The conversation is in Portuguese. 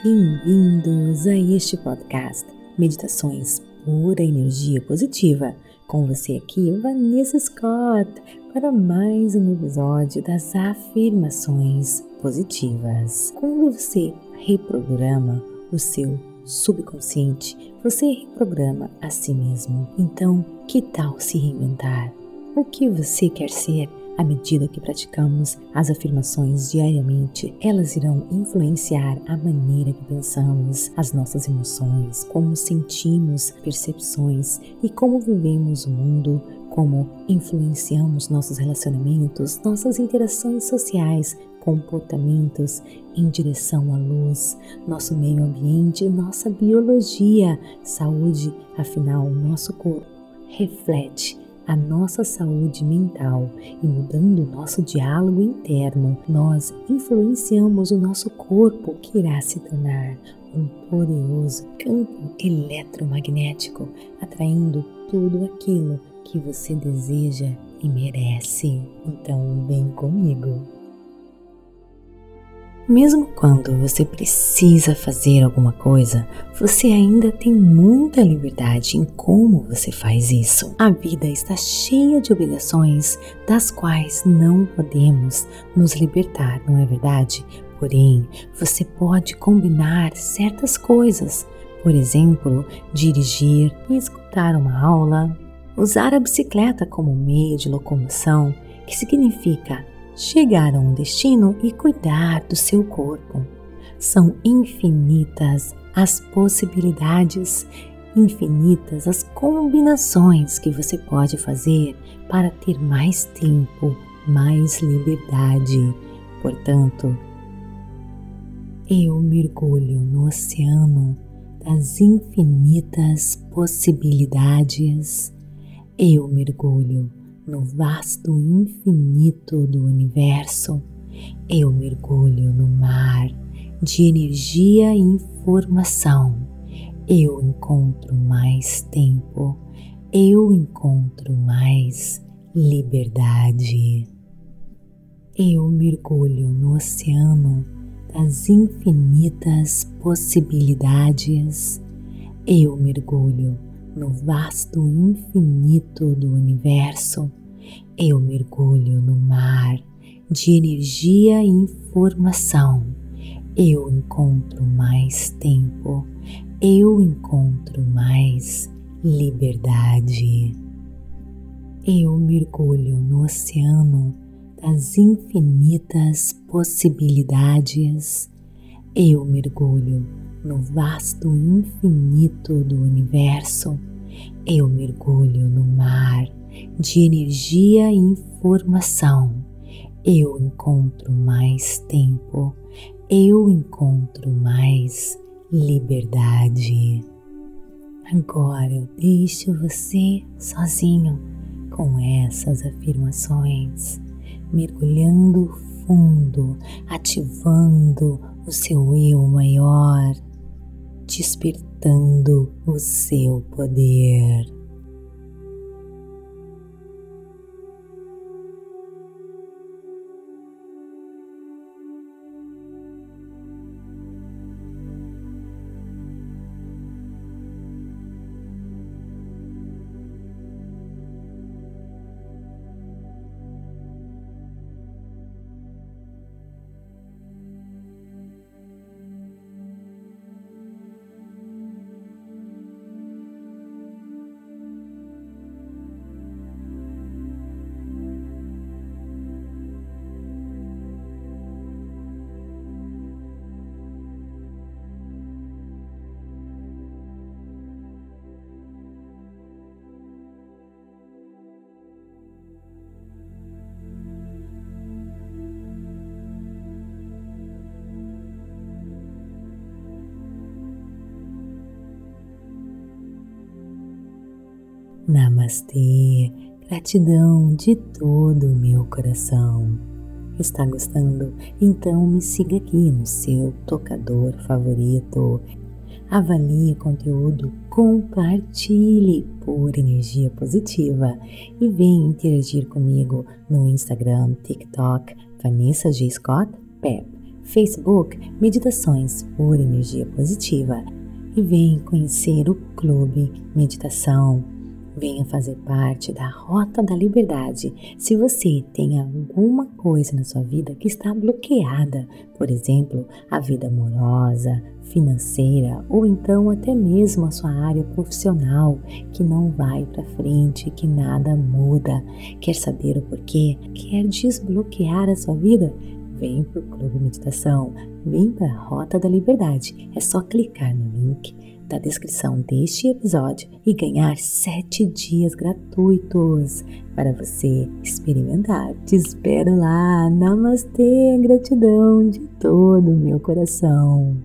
Bem-vindos a este podcast Meditações Pura Energia Positiva. Com você aqui, Vanessa Scott, para mais um episódio das afirmações positivas. Quando você reprograma o seu subconsciente, você reprograma a si mesmo. Então, que tal se reinventar? O que você quer ser? À medida que praticamos as afirmações diariamente, elas irão influenciar a maneira que pensamos, as nossas emoções, como sentimos, percepções e como vivemos o mundo, como influenciamos nossos relacionamentos, nossas interações sociais, comportamentos em direção à luz, nosso meio ambiente, nossa biologia, saúde, afinal, o nosso corpo reflete a nossa saúde mental e mudando o nosso diálogo interno, nós influenciamos o nosso corpo que irá se tornar um poderoso campo eletromagnético, atraindo tudo aquilo que você deseja e merece. Então, vem comigo. Mesmo quando você precisa fazer alguma coisa, você ainda tem muita liberdade em como você faz isso. A vida está cheia de obrigações das quais não podemos nos libertar, não é verdade? Porém, você pode combinar certas coisas, por exemplo, dirigir e escutar uma aula, usar a bicicleta como meio de locomoção, que significa chegar a um destino e cuidar do seu corpo. São infinitas as possibilidades, infinitas as combinações que você pode fazer para ter mais tempo, mais liberdade. Portanto, eu mergulho no oceano das infinitas possibilidades. Eu mergulho no vasto infinito do universo, eu mergulho no mar de energia e informação. Eu encontro mais tempo, eu encontro mais liberdade. Eu mergulho no oceano das infinitas possibilidades. Eu mergulho no vasto infinito do universo eu mergulho no mar de energia e informação. Eu encontro mais tempo, eu encontro mais liberdade. Eu mergulho no oceano das infinitas possibilidades. Eu mergulho no vasto infinito do universo. Eu mergulho no mar de energia e informação, eu encontro mais tempo, eu encontro mais liberdade. Agora eu deixo você sozinho com essas afirmações, mergulhando fundo, ativando o seu eu maior, despertando o seu poder. Namastê, gratidão de todo o meu coração. Está gostando? Então me siga aqui no seu tocador favorito. Avalie o conteúdo, compartilhe por energia positiva e venha interagir comigo no Instagram, TikTok, Vanessa G. Scott Pep Facebook Meditações por Energia Positiva e vem conhecer o Clube Meditação Venha fazer parte da Rota da Liberdade. Se você tem alguma coisa na sua vida que está bloqueada, por exemplo, a vida amorosa, financeira ou então até mesmo a sua área profissional que não vai para frente, que nada muda, quer saber o porquê? Quer desbloquear a sua vida? Vem para o Clube Meditação, vem para a Rota da Liberdade. É só clicar no link da descrição deste episódio e ganhar sete dias gratuitos para você experimentar. Te espero lá. Namastê, gratidão de todo o meu coração.